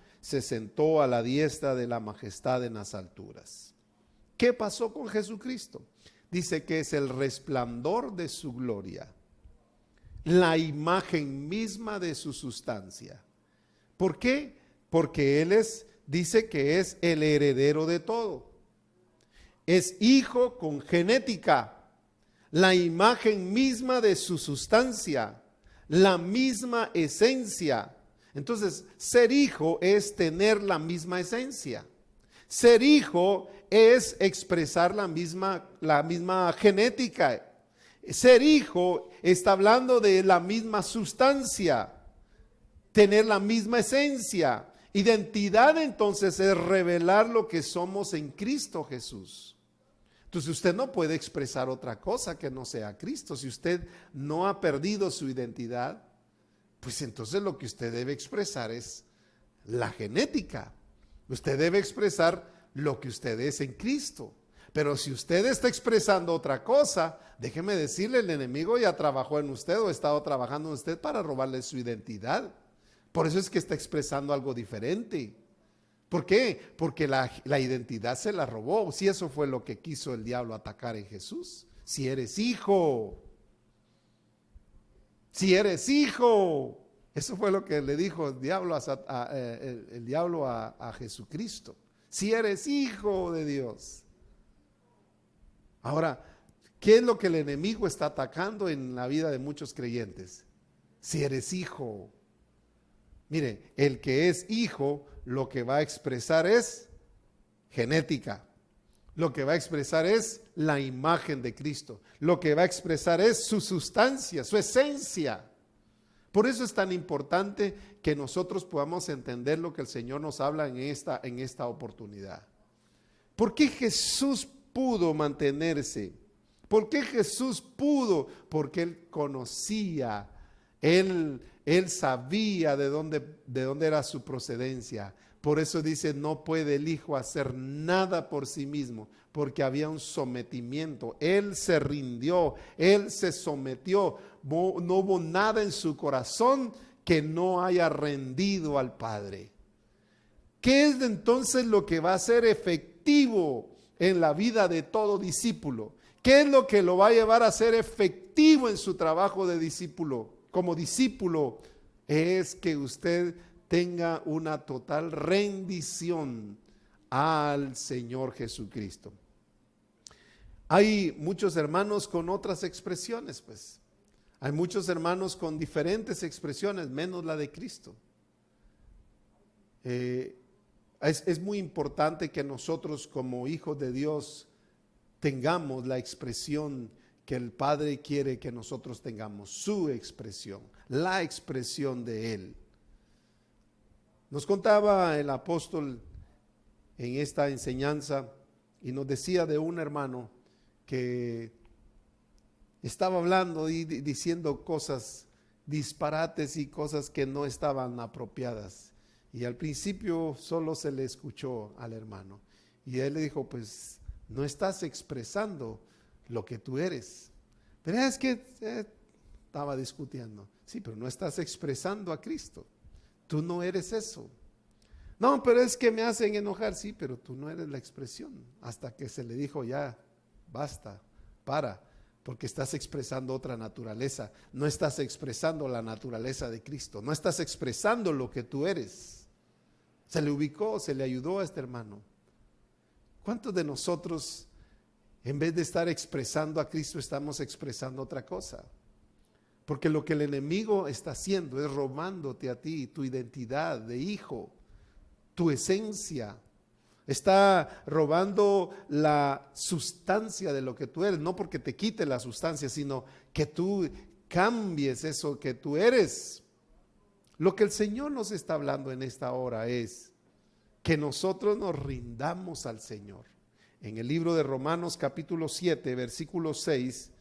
Speaker 1: se sentó a la diestra de la majestad en las alturas. ¿Qué pasó con Jesucristo? Dice que es el resplandor de su gloria, la imagen misma de su sustancia. ¿Por qué? Porque Él es, dice que es el heredero de todo. Es hijo con genética, la imagen misma de su sustancia, la misma esencia entonces, ser hijo es tener la misma esencia. Ser hijo es expresar la misma, la misma genética. Ser hijo está hablando de la misma sustancia, tener la misma esencia. Identidad entonces es revelar lo que somos en Cristo Jesús. Entonces usted no puede expresar otra cosa que no sea Cristo. Si usted no ha perdido su identidad, pues entonces lo que usted debe expresar es la genética. Usted debe expresar lo que usted es en Cristo. Pero si usted está expresando otra cosa, déjeme decirle, el enemigo ya trabajó en usted o ha estado trabajando en usted para robarle su identidad. Por eso es que está expresando algo diferente. ¿Por qué? Porque la, identidad se la robó. Si eso fue lo que quiso el diablo atacar en Jesús. Si eres hijo. Si eres hijo. Eso fue lo que le dijo el diablo a, eh, a Jesucristo. Si eres hijo de Dios. Ahora, ¿qué es lo que el enemigo está atacando en la vida de muchos creyentes? Si eres hijo. Mire, el que es hijo lo que va a expresar es genética. Lo que va a expresar es la imagen de Cristo. Lo que va a expresar es su sustancia, su esencia. Por eso es tan importante que nosotros podamos entender lo que el Señor nos habla en esta, en esta oportunidad. ¿Por qué Jesús pudo mantenerse? ¿Por qué Jesús pudo? Porque Él conocía, Él él sabía de dónde, de dónde era su procedencia. Por eso dice, no puede el Hijo hacer nada por sí mismo, porque había un sometimiento. Él se rindió, Él se sometió. No hubo nada en su corazón que no haya rendido al Padre. ¿Qué es entonces lo que va a ser efectivo en la vida de todo discípulo? ¿Qué es lo que lo va a llevar a ser efectivo en su trabajo de discípulo? como discípulo es que usted tenga una total rendición al Señor Jesucristo. Hay muchos hermanos con otras expresiones, pues. Hay muchos hermanos con diferentes expresiones, menos la de Cristo. Eh, es, es muy importante que nosotros como hijos de Dios tengamos la expresión que el Padre quiere que nosotros tengamos, su expresión, la expresión de Él. Nos contaba el apóstol en esta enseñanza y nos decía de un hermano que estaba hablando y diciendo cosas disparates y cosas que no estaban apropiadas. Y al principio solo se le escuchó al hermano. Y él le dijo, pues no estás expresando lo que tú eres. Pero es que eh, estaba discutiendo. Sí, pero no estás expresando a Cristo. Tú no eres eso. No, pero es que me hacen enojar. Sí, pero tú no eres la expresión. Hasta que se le dijo ya, basta, para, porque estás expresando otra naturaleza. No estás expresando la naturaleza de Cristo. No estás expresando lo que tú eres. Se le ubicó, se le ayudó a este hermano. ¿Cuántos de nosotros en vez de estar expresando a Cristo, estamos expresando otra cosa. Porque lo que el enemigo está haciendo es robándote a ti tu identidad de hijo, tu esencia. Está robando la sustancia de lo que tú eres, no porque te quite la sustancia, sino que tú cambies eso que tú eres. Lo que el Señor nos está hablando en esta hora es que nosotros nos rindamos al Señor en el libro de Romanos capítulo 7, versículo 6,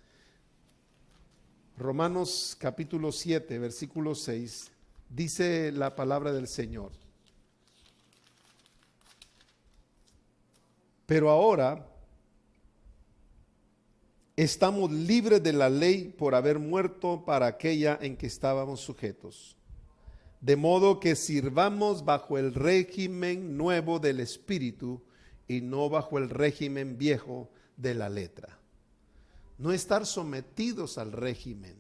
Speaker 1: Romanos capítulo 7, versículo 6, dice la palabra del Señor. Pero ahora estamos libres de la ley por haber muerto para aquella en que estábamos sujetos. De modo que sirvamos bajo el régimen nuevo del Espíritu y no bajo el régimen viejo de la letra. No estar sometidos al régimen.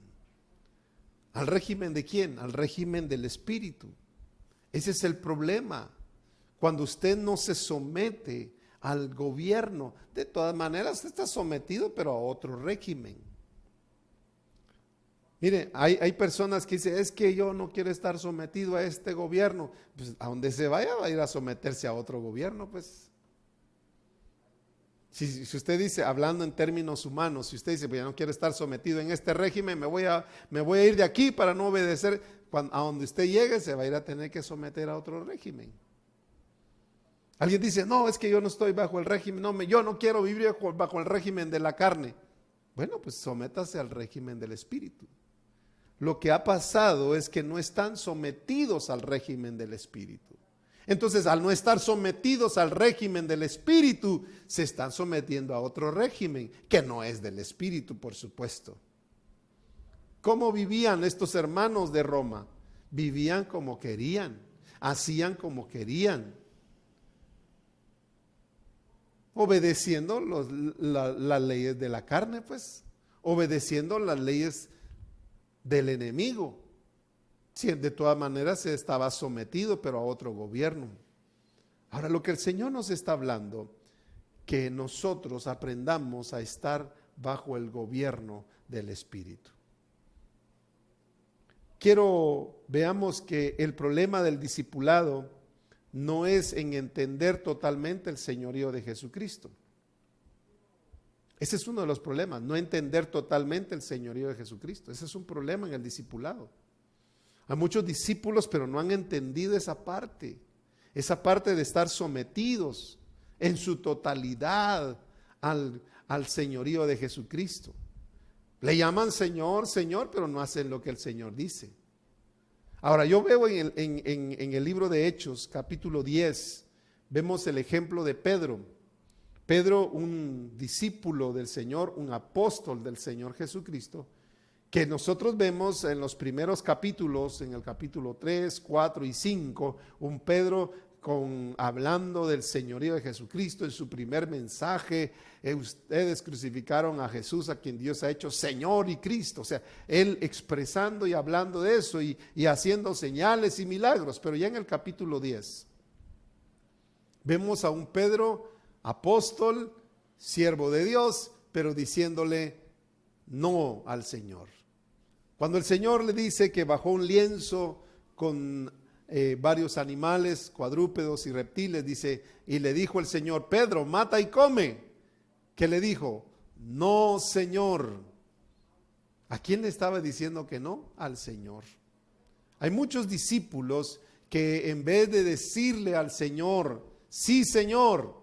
Speaker 1: ¿Al régimen de quién? Al régimen del espíritu. Ese es el problema. Cuando usted no se somete al gobierno, de todas maneras usted está sometido, pero a otro régimen. Mire, hay, hay, personas que dicen, es que yo no quiero estar sometido a este gobierno. Pues a donde se vaya va a ir a someterse a otro gobierno, pues. Si, usted dice, hablando en términos humanos, si usted dice, pues ya no quiero estar sometido en este régimen, me voy a, me voy a ir de aquí para no obedecer, a donde usted llegue se va a ir a tener que someter a otro régimen. Alguien dice, no, es que yo no estoy bajo el régimen, no, yo no quiero vivir bajo el régimen de la carne. Bueno, pues sométase al régimen del espíritu. Lo que ha pasado es que no están sometidos al régimen del espíritu. Entonces, al no estar sometidos al régimen del espíritu, se están sometiendo a otro régimen, que no es del espíritu, por supuesto. ¿Cómo vivían estos hermanos de Roma? Vivían como querían, hacían como querían obedeciendo las leyes de la carne, pues, obedeciendo las leyes del enemigo. De todas maneras se estaba sometido, pero a otro gobierno. Ahora lo que el Señor nos está hablando, que nosotros aprendamos a estar bajo el gobierno del Espíritu. Quiero, veamos que el problema del discipulado no es en entender totalmente el señorío de Jesucristo. Ese es uno de los problemas, no entender totalmente el señorío de Jesucristo. Ese es un problema en el discipulado. Hay muchos discípulos, pero no han entendido esa parte, esa parte de estar sometidos en su totalidad al, al señorío de Jesucristo. Le llaman Señor, Señor, pero no hacen lo que el Señor dice. Ahora, yo veo en el, libro de Hechos, capítulo 10, vemos el ejemplo de Pedro. Pedro, un discípulo del Señor, un apóstol del Señor Jesucristo, que nosotros vemos en los primeros capítulos, en el capítulo 3, 4 y 5, un Pedro con, hablando del señorío de Jesucristo en su primer mensaje. Eh, ustedes crucificaron a Jesús, a quien Dios ha hecho Señor y Cristo. O sea, él expresando y hablando de eso y, y haciendo señales y milagros. Pero ya en el capítulo 10 vemos a un Pedro, apóstol, siervo de Dios, pero diciéndole no al Señor. Cuando el Señor le dice que bajó un lienzo con eh, varios animales, cuadrúpedos y reptiles, dice, y le dijo el Señor, Pedro, mata y come. ¿Qué le dijo? No, Señor. ¿A quién le estaba diciendo que no? Al Señor. Hay muchos discípulos que en vez de decirle al Señor, sí, Señor,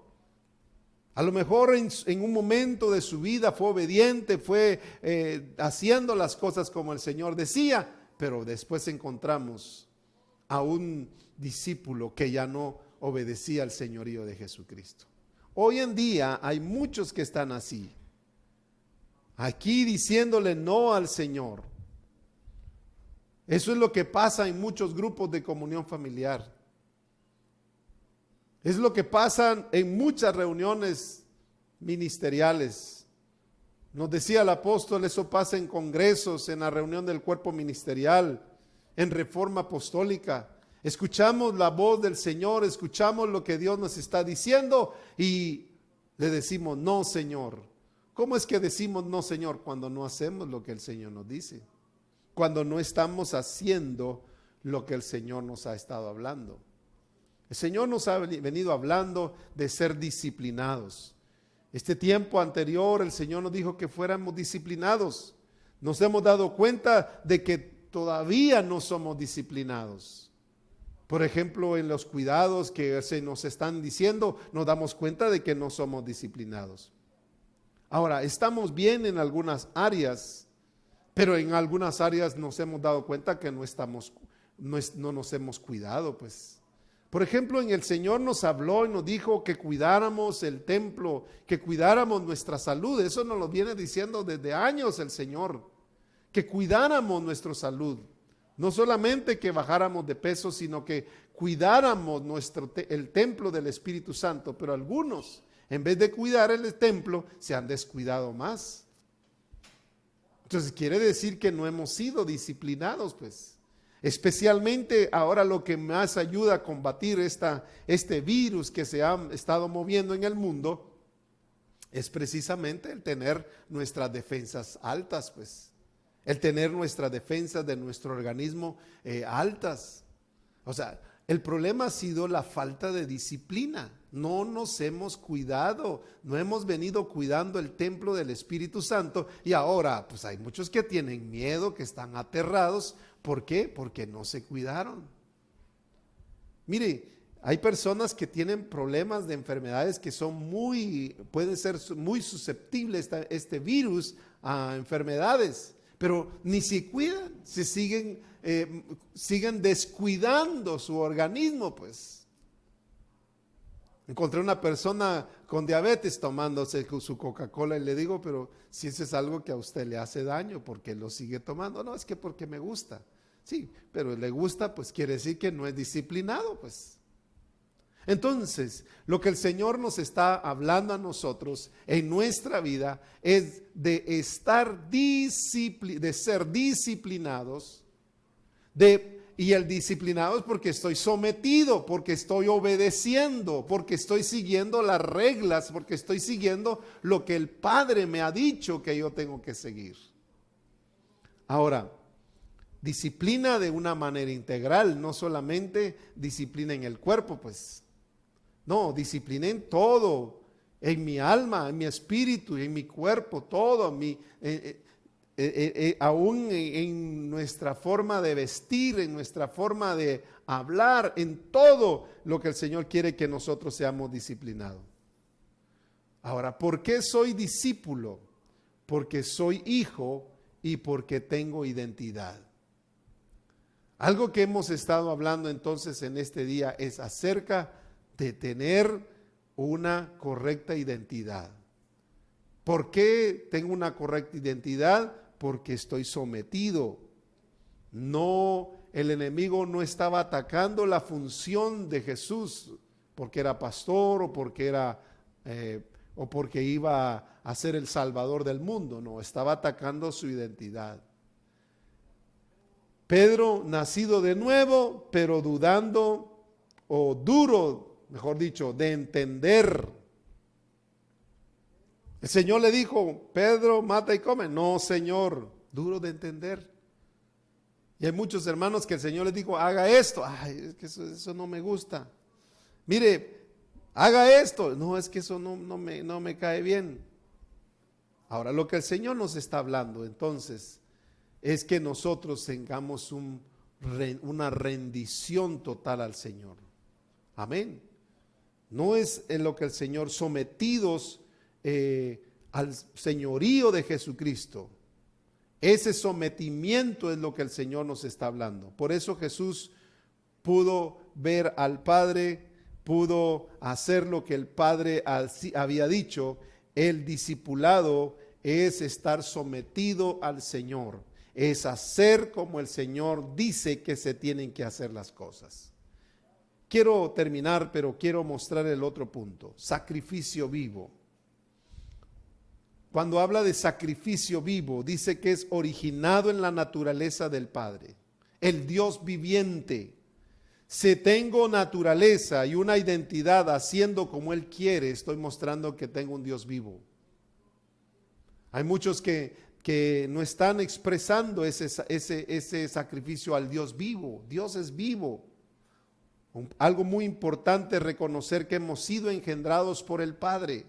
Speaker 1: a lo mejor en, un momento de su vida fue obediente, fue eh, haciendo las cosas como el Señor decía, pero después encontramos a un discípulo que ya no obedecía al señorío de Jesucristo. Hoy en día hay muchos que están así, aquí diciéndole no al Señor. Eso es lo que pasa en muchos grupos de comunión familiar. Es lo que pasa en muchas reuniones ministeriales. Nos decía el apóstol, eso pasa en congresos, en la reunión del cuerpo ministerial en reforma apostólica. Escuchamos la voz del Señor, escuchamos lo que Dios nos está diciendo y le decimos, no, Señor. ¿Cómo es que decimos no, Señor, cuando no hacemos lo que el Señor nos dice? Cuando no estamos haciendo lo que el Señor nos ha estado hablando. El Señor nos ha venido hablando de ser disciplinados. Este tiempo anterior el Señor nos dijo que fuéramos disciplinados. Nos hemos dado cuenta de que todavía no somos disciplinados. Por ejemplo, en los cuidados que se nos están diciendo, nos damos cuenta de que no somos disciplinados. Ahora, estamos bien en algunas áreas, pero en algunas áreas nos hemos dado cuenta que no estamos, no, no nos hemos cuidado, pues. Por ejemplo, en el Señor nos habló y nos dijo que cuidáramos el templo, que cuidáramos nuestra salud. Eso nos lo viene diciendo desde años el Señor que cuidáramos nuestra salud. No solamente que bajáramos de peso, sino que cuidáramos nuestro el templo del Espíritu Santo. Pero algunos, en vez de cuidar el templo, se han descuidado más. Entonces quiere decir que no hemos sido disciplinados, pues. Especialmente ahora lo que más ayuda a combatir esta, este virus que se ha estado moviendo en el mundo es precisamente el tener nuestras defensas altas, pues el tener nuestra defensa de nuestro organismo eh, altas. O sea, el problema ha sido la falta de disciplina. No nos hemos cuidado, no hemos venido cuidando el templo del Espíritu Santo y ahora pues hay muchos que tienen miedo, que están aterrados. ¿Por qué? Porque no se cuidaron. Mire, hay personas que tienen problemas de enfermedades que son muy, pueden ser muy susceptibles este virus a enfermedades, pero ni se cuidan, se siguen, eh, siguen descuidando su organismo, pues. Encontré una persona con diabetes tomándose su Coca-Cola y le digo, pero si eso es algo que a usted le hace daño, porque lo sigue tomando? No, es que porque me gusta. Sí, pero le gusta, pues quiere decir que no es disciplinado, pues. Entonces, lo que el Señor nos está hablando a nosotros en nuestra vida es de estar de ser disciplinados, de y el disciplinado es porque estoy sometido, porque estoy obedeciendo, porque estoy siguiendo las reglas, porque estoy siguiendo lo que el Padre me ha dicho que yo tengo que seguir. Ahora, disciplina de una manera integral, no solamente disciplina en el cuerpo, pues, no, disciplina en todo, en mi alma, en mi espíritu, en mi cuerpo, todo, mi, eh, eh, eh, eh, aún en nuestra forma de vestir, en nuestra forma de hablar, en todo lo que el Señor quiere que nosotros seamos disciplinados. Ahora, ¿por qué soy discípulo? Porque soy hijo y porque tengo identidad. Algo que hemos estado hablando entonces en este día es acerca de tener una correcta identidad. ¿Por qué tengo una correcta identidad? Porque estoy sometido. No, el enemigo no estaba atacando la función de Jesús porque era pastor o porque era eh, o porque iba a ser el salvador del mundo. No, estaba atacando su identidad. Pedro, nacido de nuevo, pero dudando o duro, mejor dicho, de entender el Señor le dijo, Pedro, mata y come. No, Señor, duro de entender. Y hay muchos hermanos que el Señor les dijo, haga esto. Ay, es que eso, no me gusta. Mire, haga esto. No, es que eso no, no, me, no me cae bien. Ahora, lo que el Señor nos está hablando entonces es que nosotros tengamos un, una rendición total al Señor. Amén. No es en lo que el Señor sometidos eh, al señorío de Jesucristo. Ese sometimiento es lo que el Señor nos está hablando. Por eso Jesús pudo ver al Padre, pudo hacer lo que el Padre había dicho. El discipulado es estar sometido al Señor, es hacer como el Señor dice que se tienen que hacer las cosas. Quiero terminar, pero quiero mostrar el otro punto, sacrificio vivo. Cuando habla de sacrificio vivo, dice que es originado en la naturaleza del Padre, el Dios viviente. Si tengo naturaleza y una identidad haciendo como Él quiere, estoy mostrando que tengo un Dios vivo. Hay muchos que, que no están expresando ese, ese, ese sacrificio al Dios vivo. Dios es vivo. Algo muy importante reconocer que hemos sido engendrados por el Padre.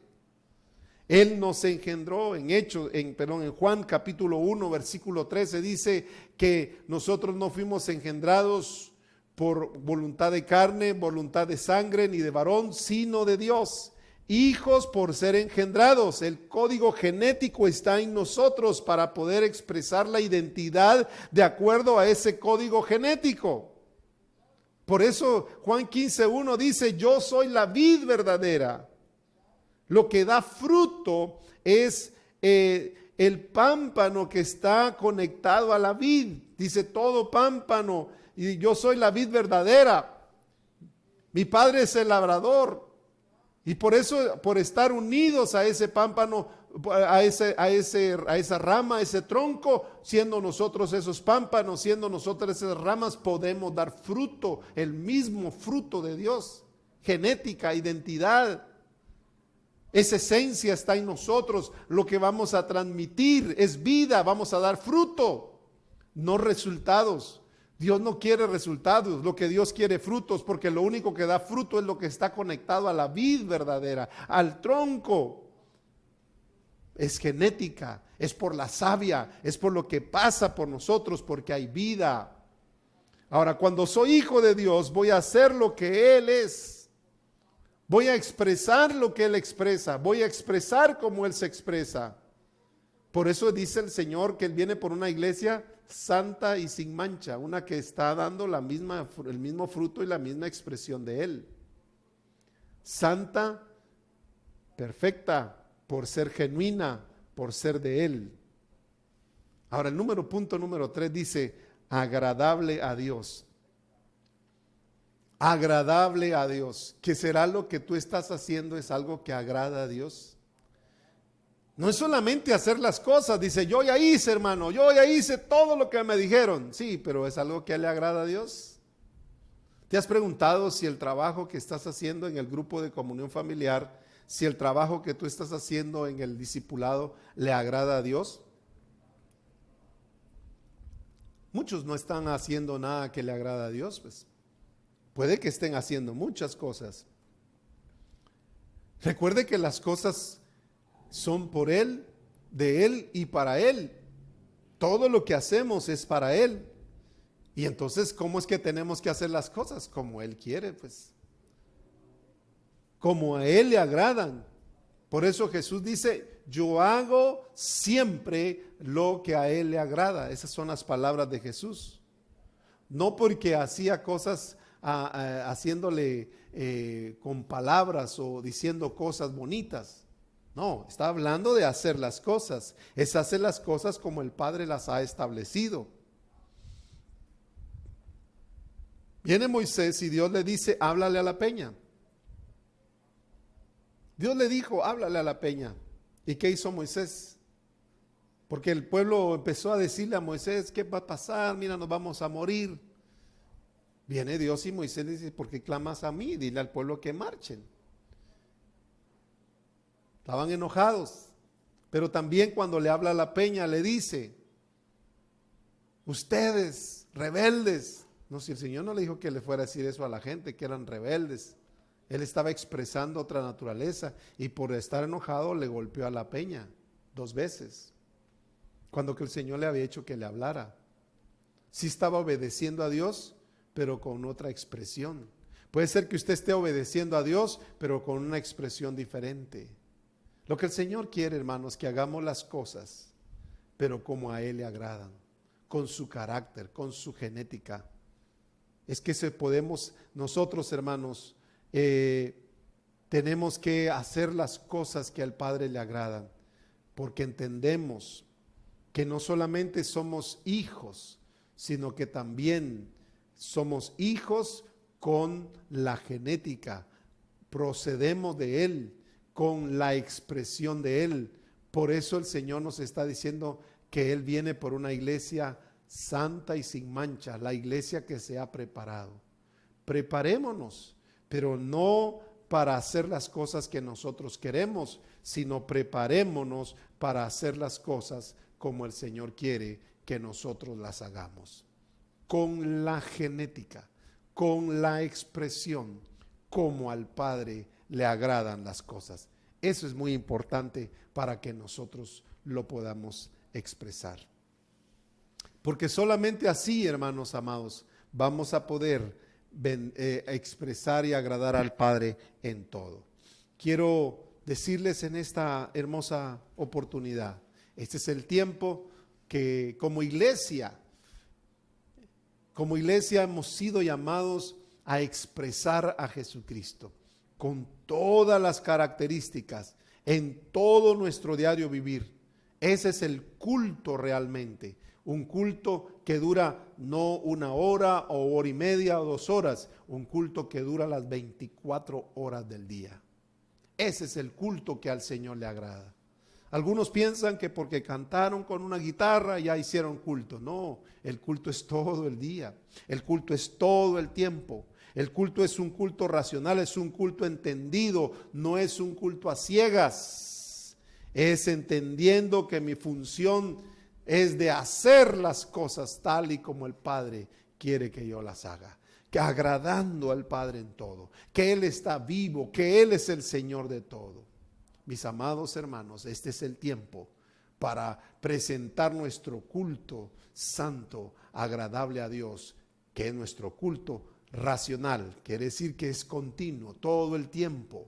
Speaker 1: Él nos engendró en hecho, en, perdón, en Juan capítulo 1, versículo 13 dice que nosotros no fuimos engendrados por voluntad de carne, voluntad de sangre, ni de varón, sino de Dios. Hijos por ser engendrados. El código genético está en nosotros para poder expresar la identidad de acuerdo a ese código genético. Por eso Juan 15.1 dice, yo soy la vid verdadera lo que da fruto es eh, el pámpano que está conectado a la vid. Dice todo pámpano y yo soy la vid verdadera. Mi padre es el labrador. Y por eso, por estar unidos a ese pámpano, a, ese, a, ese, a esa rama, a ese tronco, siendo nosotros esos pámpanos, siendo nosotros esas ramas, podemos dar fruto, el mismo fruto de Dios, genética, identidad. Esa esencia está en nosotros. Lo que vamos a transmitir es vida, vamos a dar fruto, no resultados. Dios no quiere resultados, lo que Dios quiere frutos, porque lo único que da fruto es lo que está conectado a la vid verdadera, al tronco. Es genética, es por la savia, es por lo que pasa por nosotros, porque hay vida. Ahora, cuando soy hijo de Dios, voy a hacer lo que Él es. Voy a expresar lo que Él expresa. Voy a expresar como Él se expresa. Por eso dice el Señor que Él viene por una iglesia santa y sin mancha, una que está dando el mismo fruto y la misma expresión de Él. Santa, perfecta, por ser genuina, por ser de Él. Ahora el número punto número tres dice, agradable a Dios. Agradable a Dios. ¿Qué será lo que tú estás haciendo? ¿Es algo que agrada a Dios? No es solamente hacer las cosas, dice, yo ya hice, hermano, yo ya hice todo lo que me dijeron. Sí, pero es algo que le agrada a Dios. ¿Te has preguntado si el trabajo que estás haciendo en el grupo de comunión familiar, si el trabajo que tú estás haciendo en el discipulado le agrada a Dios? Muchos no están haciendo nada que le agrada a Dios, pues. Puede que estén haciendo muchas cosas. Recuerde que las cosas son por Él, de Él y para Él. Todo lo que hacemos es para Él. Y entonces, ¿cómo es que tenemos que hacer las cosas? Como Él quiere, pues. Como a Él le agradan. Por eso Jesús dice, yo hago siempre lo que a Él le agrada. Esas son las palabras de Jesús. No porque hacía cosas haciéndole eh, con palabras o diciendo cosas bonitas no, está hablando de hacer las cosas. Es hacer las cosas como el Padre las ha establecido. Viene Moisés y Dios le dice, háblale a la peña. Dios le dijo, háblale a la peña. ¿Y qué hizo Moisés? Porque el pueblo empezó a decirle a Moisés, ¿qué va a pasar? Mira, nos vamos a morir. Viene Dios y Moisés le dice, ¿por qué clamas a mí? Dile al pueblo que marchen. Estaban enojados. Pero también cuando le habla a la peña le dice, ustedes rebeldes. No, si el Señor no le dijo que le fuera a decir eso a la gente, que eran rebeldes. Él estaba expresando otra naturaleza y por estar enojado le golpeó a la peña dos veces. Cuando que el Señor le había hecho que le hablara. Sí estaba obedeciendo a Dios, pero con otra expresión. Puede ser que usted esté obedeciendo a Dios, pero con una expresión diferente. Lo que el Señor quiere, hermanos, que hagamos las cosas, pero como a Él le agradan, con su carácter, con su genética. Es que se podemos, nosotros, hermanos, eh, tenemos que hacer las cosas que al Padre le agradan, porque entendemos que no solamente somos hijos, sino que también somos hijos con la genética, procedemos de Él, con la expresión de Él. Por eso el Señor nos está diciendo que Él viene por una iglesia santa y sin mancha, la iglesia que se ha preparado. Preparémonos, pero no para hacer las cosas que nosotros queremos, sino preparémonos para hacer las cosas como el Señor quiere que nosotros las hagamos. Con la genética, con la expresión, como al Padre le agradan las cosas. Eso es muy importante para que nosotros lo podamos expresar. Porque solamente así, hermanos amados, vamos a poder eh, expresar y agradar al Padre en todo. Quiero decirles en esta hermosa oportunidad, este es el tiempo que como iglesia, como iglesia hemos sido llamados a expresar a Jesucristo con todas las características en todo nuestro diario vivir. Ese es el culto realmente. Un culto que dura no una hora o hora y media o dos horas, un culto que dura las 24 horas del día. Ese es el culto que al Señor le agrada. Algunos piensan que porque cantaron con una guitarra ya hicieron culto. No, el culto es todo el día. El culto es todo el tiempo. El culto es un culto racional, es un culto entendido, no es un culto a ciegas. Es entendiendo que mi función es de hacer las cosas tal y como el Padre quiere que yo las haga. Que agradando al Padre en todo, que Él está vivo, que Él es el Señor de todo. Mis amados hermanos, este es el tiempo para presentar nuestro culto santo, agradable a Dios que es nuestro culto racional, quiere decir que es continuo, todo el tiempo,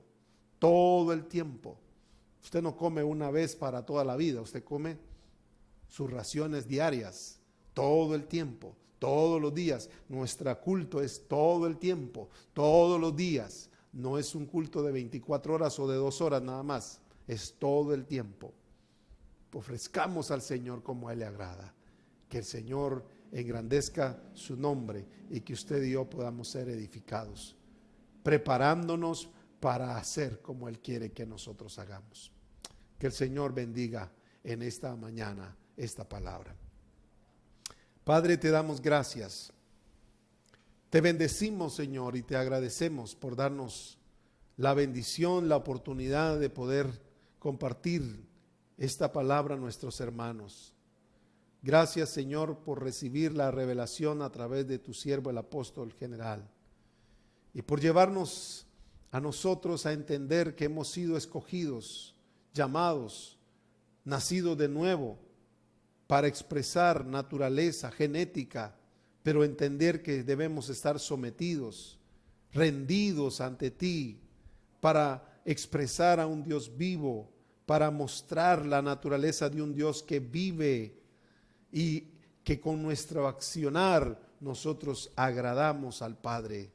Speaker 1: todo el tiempo. Usted no come una vez para toda la vida, usted come sus raciones diarias, todo el tiempo, todos los días. Nuestro culto es todo el tiempo, todos los días. No es un culto de 24 horas o de dos horas nada más, es todo el tiempo. Ofrezcamos al Señor como Él le agrada. Que el Señor engrandezca su nombre y que usted y yo podamos ser edificados, preparándonos para hacer como Él quiere que nosotros hagamos. Que el Señor bendiga en esta mañana esta palabra. Padre, te damos gracias. Te bendecimos, Señor, y te agradecemos por darnos la bendición, la oportunidad de poder compartir esta palabra a nuestros hermanos. Gracias, Señor, por recibir la revelación a través de tu siervo, el apóstol general, y por llevarnos a nosotros a entender que hemos sido escogidos, llamados, nacidos de nuevo, para expresar naturaleza genética, pero entender que debemos estar sometidos, rendidos ante ti, para expresar a un Dios vivo, para mostrar la naturaleza de un Dios que vive y que con nuestro accionar nosotros agradamos al Padre.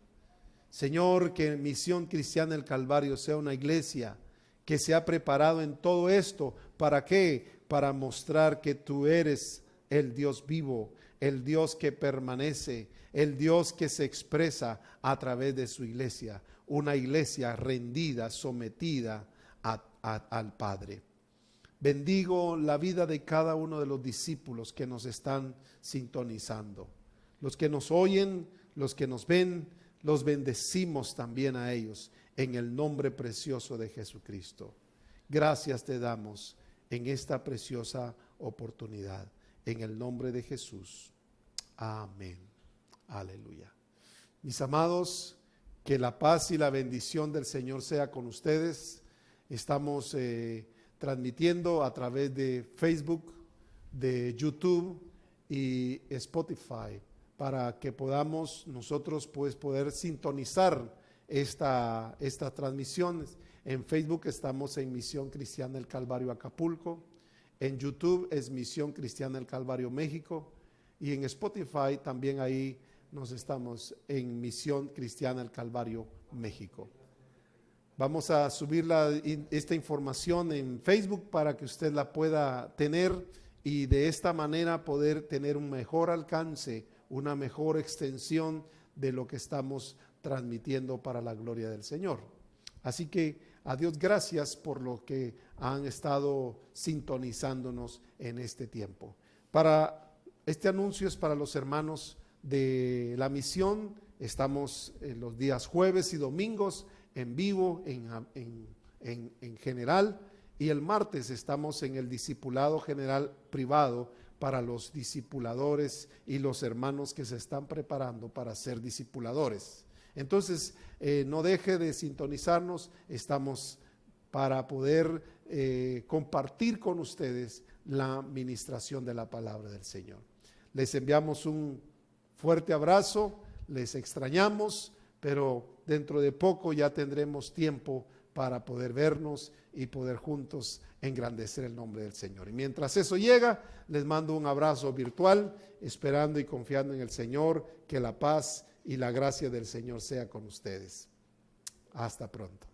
Speaker 1: Señor, que Misión Cristiana del Calvario sea una iglesia que se ha preparado en todo esto. ¿Para qué? Para mostrar que tú eres el Dios vivo, el Dios que permanece, el Dios que se expresa a través de su iglesia. Una iglesia rendida, sometida al Padre. Bendigo la vida de cada uno de los discípulos que nos están sintonizando. Los que nos oyen, los que nos ven, los bendecimos también a ellos en el nombre precioso de Jesucristo. Gracias te damos en esta preciosa oportunidad. En el nombre de Jesús. Amén. Aleluya. Mis amados, que la paz y la bendición del Señor sea con ustedes. Estamos... Eh, transmitiendo a través de Facebook, de YouTube y Spotify para que podamos nosotros pues poder sintonizar esta, estas transmisiones. En Facebook estamos en Misión Cristiana del Calvario Acapulco, en YouTube es Misión Cristiana del Calvario México y en Spotify también ahí nos estamos en Misión Cristiana del Calvario México. Vamos a subir esta información en Facebook para que usted la pueda tener y de esta manera poder tener un mejor alcance, una mejor extensión de lo que estamos transmitiendo para la gloria del Señor. Así que a Dios gracias por lo que han estado sintonizándonos en este tiempo. Para este anuncio es para los hermanos de la misión. Estamos en los días jueves y domingos en vivo, en, general, y el martes estamos en el discipulado general privado para los discipuladores y los hermanos que se están preparando para ser discipuladores. Entonces, eh, no deje de sintonizarnos, estamos para poder eh, compartir con ustedes la ministración de la palabra del Señor. Les enviamos un fuerte abrazo, les extrañamos, pero dentro de poco ya tendremos tiempo para poder vernos y poder juntos engrandecer el nombre del Señor. Y mientras eso llega, les mando un abrazo virtual, esperando y confiando en el Señor, que la paz y la gracia del Señor sea con ustedes. Hasta pronto.